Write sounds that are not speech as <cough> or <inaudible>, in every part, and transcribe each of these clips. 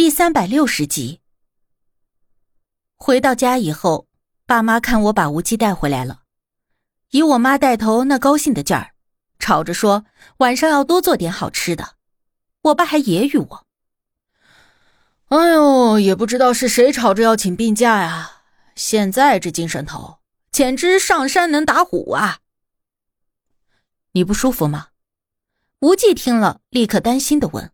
第三百六十集。回到家以后，爸妈看我把无忌带回来了，以我妈带头那高兴的劲儿，吵着说晚上要多做点好吃的。我爸还揶揄我：“哎呦，也不知道是谁吵着要请病假呀！现在这精神头，简直上山能打虎啊！”你不舒服吗？无忌听了，立刻担心的问。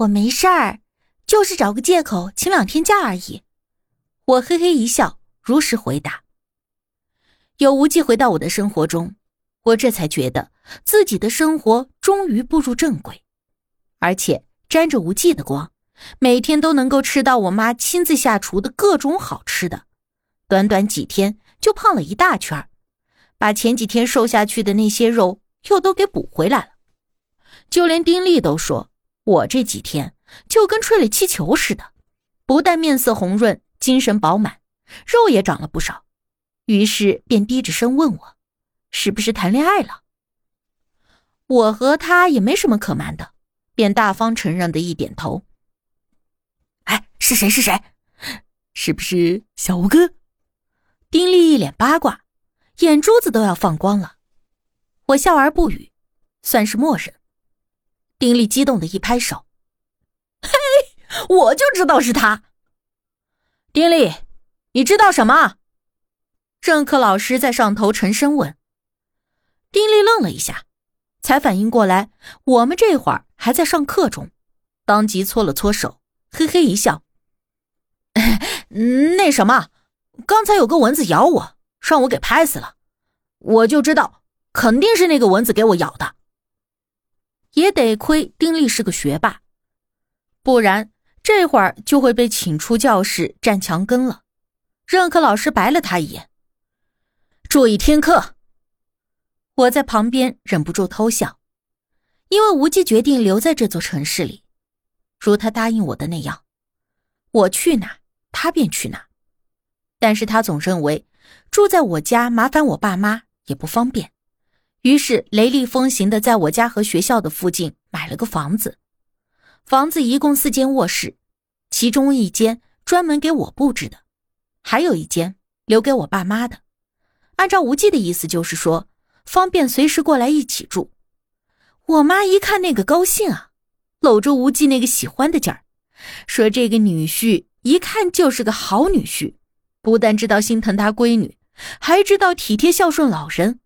我没事儿，就是找个借口请两天假而已。我嘿嘿一笑，如实回答。有无忌回到我的生活中，我这才觉得自己的生活终于步入正轨，而且沾着无忌的光，每天都能够吃到我妈亲自下厨的各种好吃的。短短几天就胖了一大圈把前几天瘦下去的那些肉又都给补回来了。就连丁力都说。我这几天就跟吹了气球似的，不但面色红润、精神饱满，肉也长了不少。于是便低着声问我：“是不是谈恋爱了？”我和他也没什么可瞒的，便大方承认的一点头。哎，是谁？是谁？是不是小吴哥？丁力一脸八卦，眼珠子都要放光了。我笑而不语，算是默认。丁力激动的一拍手：“嘿，我就知道是他！”丁力，你知道什么？任课老师在上头沉声问。丁力愣了一下，才反应过来我们这会儿还在上课中，当即搓了搓手，嘿嘿一笑：“ <laughs> 那什么，刚才有个蚊子咬我，让我给拍死了，我就知道肯定是那个蚊子给我咬的。”也得亏丁力是个学霸，不然这会儿就会被请出教室站墙根了。任课老师白了他一眼，注意听课。我在旁边忍不住偷笑，因为无忌决定留在这座城市里，如他答应我的那样，我去哪他便去哪。但是他总认为住在我家麻烦我爸妈也不方便。于是雷厉风行的在我家和学校的附近买了个房子，房子一共四间卧室，其中一间专门给我布置的，还有一间留给我爸妈的。按照无忌的意思，就是说方便随时过来一起住。我妈一看那个高兴啊，搂着无忌那个喜欢的劲儿，说这个女婿一看就是个好女婿，不但知道心疼他闺女，还知道体贴孝顺老人。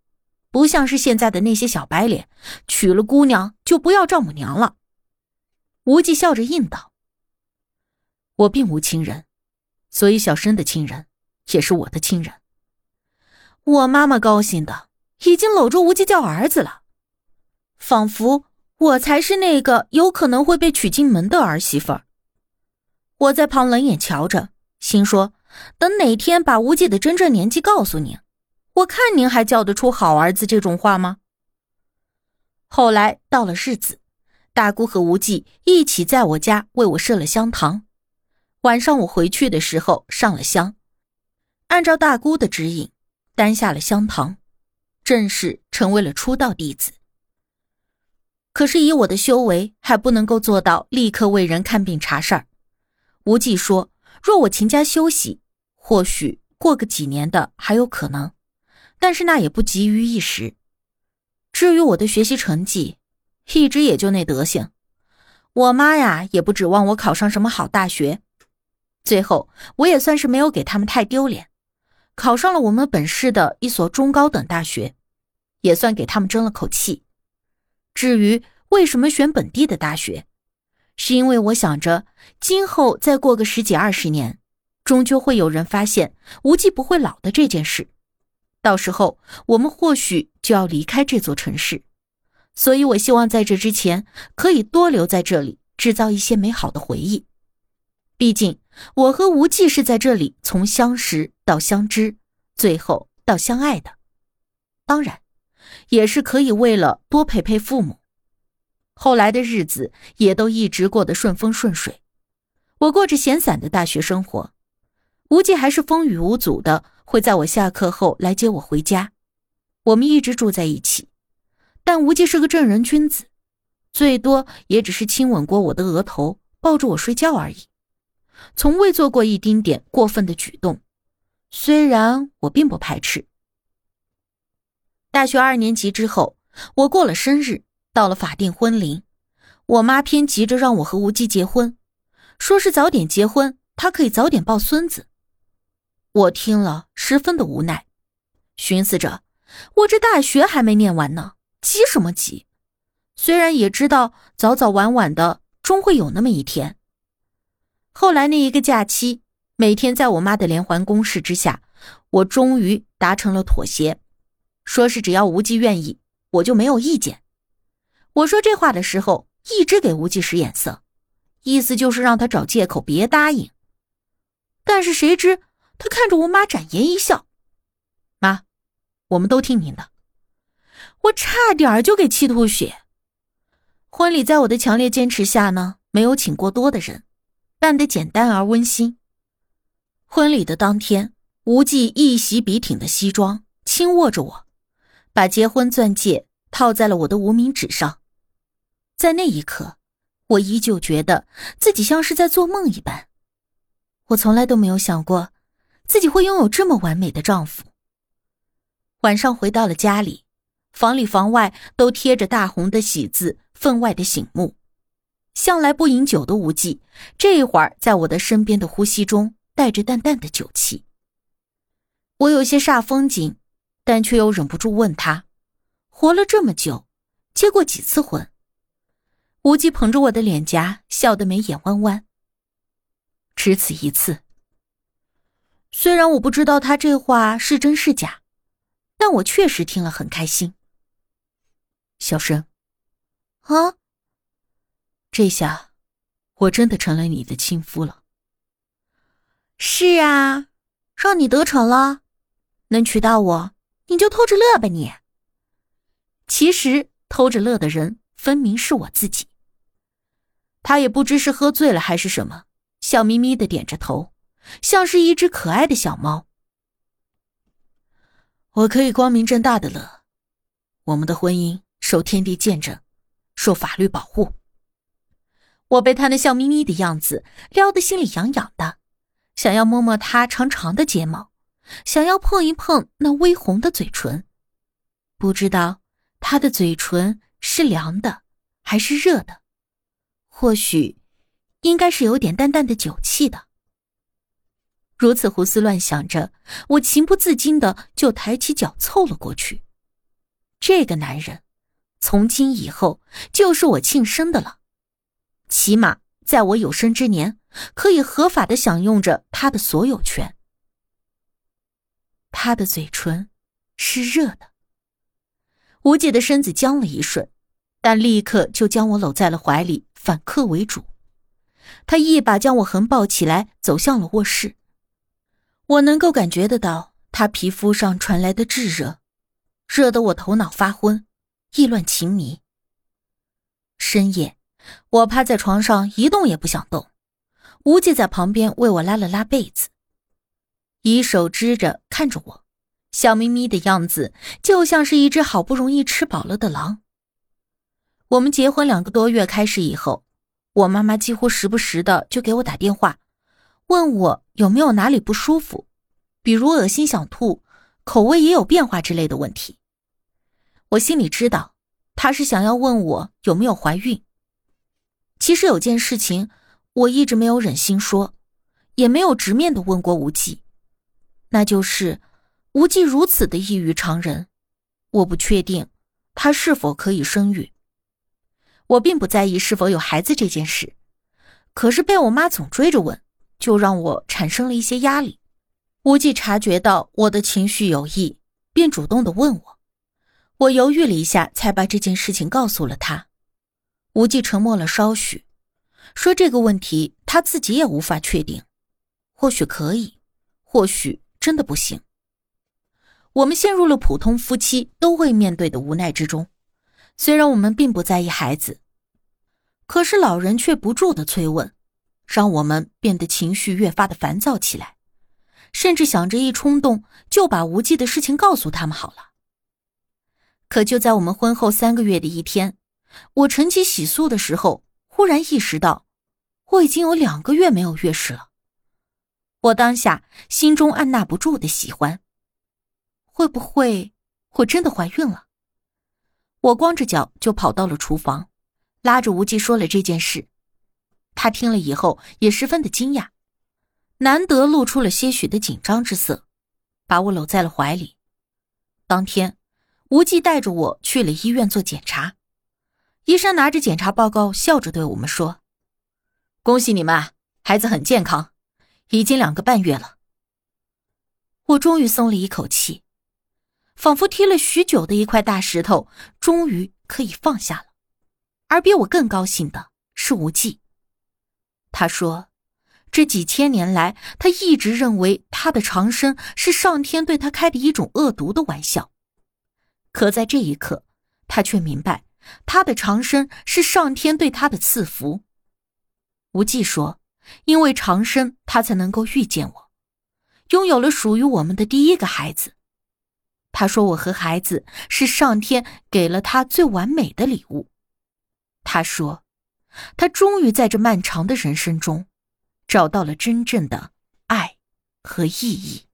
不像是现在的那些小白脸，娶了姑娘就不要丈母娘了。无忌笑着应道：“我并无亲人，所以小生的亲人也是我的亲人。”我妈妈高兴的已经搂住无忌叫儿子了，仿佛我才是那个有可能会被娶进门的儿媳妇儿。我在旁冷眼瞧着，心说：等哪天把无忌的真正年纪告诉您。我看您还叫得出好儿子这种话吗？后来到了日子，大姑和无忌一起在我家为我设了香堂。晚上我回去的时候上了香，按照大姑的指引，担下了香堂，正式成为了出道弟子。可是以我的修为，还不能够做到立刻为人看病查事儿。无忌说，若我勤加休息，或许过个几年的还有可能。但是那也不急于一时。至于我的学习成绩，一直也就那德行。我妈呀，也不指望我考上什么好大学。最后，我也算是没有给他们太丢脸，考上了我们本市的一所中高等大学，也算给他们争了口气。至于为什么选本地的大学，是因为我想着今后再过个十几二十年，终究会有人发现无忌不会老的这件事。到时候我们或许就要离开这座城市，所以我希望在这之前可以多留在这里，制造一些美好的回忆。毕竟我和无忌是在这里从相识到相知，最后到相爱的。当然，也是可以为了多陪陪父母。后来的日子也都一直过得顺风顺水，我过着闲散的大学生活，无忌还是风雨无阻的。会在我下课后来接我回家，我们一直住在一起。但无忌是个正人君子，最多也只是亲吻过我的额头，抱着我睡觉而已，从未做过一丁点过分的举动。虽然我并不排斥。大学二年级之后，我过了生日，到了法定婚龄，我妈偏急着让我和无忌结婚，说是早点结婚，她可以早点抱孙子。我听了十分的无奈，寻思着，我这大学还没念完呢，急什么急？虽然也知道早早晚晚的终会有那么一天。后来那一个假期，每天在我妈的连环攻势之下，我终于达成了妥协，说是只要无忌愿意，我就没有意见。我说这话的时候，一直给无忌使眼色，意思就是让他找借口别答应。但是谁知他看着我妈展颜一笑：“妈，我们都听您的。”我差点就给气吐血。婚礼在我的强烈坚持下呢，没有请过多的人，办得简单而温馨。婚礼的当天，无忌一袭笔挺的西装，轻握着我，把结婚钻戒套在了我的无名指上。在那一刻，我依旧觉得自己像是在做梦一般。我从来都没有想过，自己会拥有这么完美的丈夫。晚上回到了家里，房里房外都贴着大红的喜字。分外的醒目，向来不饮酒的无忌，这一会儿在我的身边的呼吸中带着淡淡的酒气。我有些煞风景，但却又忍不住问他：活了这么久，结过几次婚？无忌捧着我的脸颊，笑得眉眼弯弯。只此一次。虽然我不知道他这话是真是假，但我确实听了很开心。小生。啊！这下，我真的成了你的亲夫了。是啊，让你得逞了，能娶到我，你就偷着乐吧你。其实偷着乐的人，分明是我自己。他也不知是喝醉了还是什么，笑眯眯的点着头，像是一只可爱的小猫。我可以光明正大的乐，我们的婚姻受天地见证。受法律保护。我被他那笑眯眯的样子撩得心里痒痒的，想要摸摸他长长的睫毛，想要碰一碰那微红的嘴唇。不知道他的嘴唇是凉的还是热的，或许应该是有点淡淡的酒气的。如此胡思乱想着，我情不自禁的就抬起脚凑了过去。这个男人。从今以后就是我庆生的了，起码在我有生之年，可以合法的享用着他的所有权。他的嘴唇是热的，无忌的身子僵了一瞬，但立刻就将我搂在了怀里，反客为主。他一把将我横抱起来，走向了卧室。我能够感觉得到他皮肤上传来的炙热，热得我头脑发昏。意乱情迷。深夜，我趴在床上一动也不想动，无忌在旁边为我拉了拉被子，以手支着看着我，笑眯眯的样子就像是一只好不容易吃饱了的狼。我们结婚两个多月开始以后，我妈妈几乎时不时的就给我打电话，问我有没有哪里不舒服，比如恶心想吐、口味也有变化之类的问题。我心里知道，他是想要问我有没有怀孕。其实有件事情，我一直没有忍心说，也没有直面的问过无忌，那就是无忌如此的异于常人，我不确定他是否可以生育。我并不在意是否有孩子这件事，可是被我妈总追着问，就让我产生了一些压力。无忌察觉到我的情绪有异，便主动的问我。我犹豫了一下，才把这件事情告诉了他。无忌沉默了稍许，说：“这个问题他自己也无法确定，或许可以，或许真的不行。”我们陷入了普通夫妻都会面对的无奈之中。虽然我们并不在意孩子，可是老人却不住的催问，让我们变得情绪越发的烦躁起来，甚至想着一冲动就把无忌的事情告诉他们好了。可就在我们婚后三个月的一天，我晨起洗漱的时候，忽然意识到，我已经有两个月没有月事了。我当下心中按捺不住的喜欢，会不会我真的怀孕了？我光着脚就跑到了厨房，拉着无忌说了这件事。他听了以后也十分的惊讶，难得露出了些许的紧张之色，把我搂在了怀里。当天，无忌带着我去了医院做检查，医生拿着检查报告，笑着对我们说：“恭喜你们，孩子很健康，已经两个半月了。”我终于松了一口气。仿佛踢了许久的一块大石头，终于可以放下了。而比我更高兴的是无忌。他说：“这几千年来，他一直认为他的长生是上天对他开的一种恶毒的玩笑。可在这一刻，他却明白，他的长生是上天对他的赐福。”无忌说：“因为长生，他才能够遇见我，拥有了属于我们的第一个孩子。”他说：“我和孩子是上天给了他最完美的礼物。”他说：“他终于在这漫长的人生中，找到了真正的爱和意义。”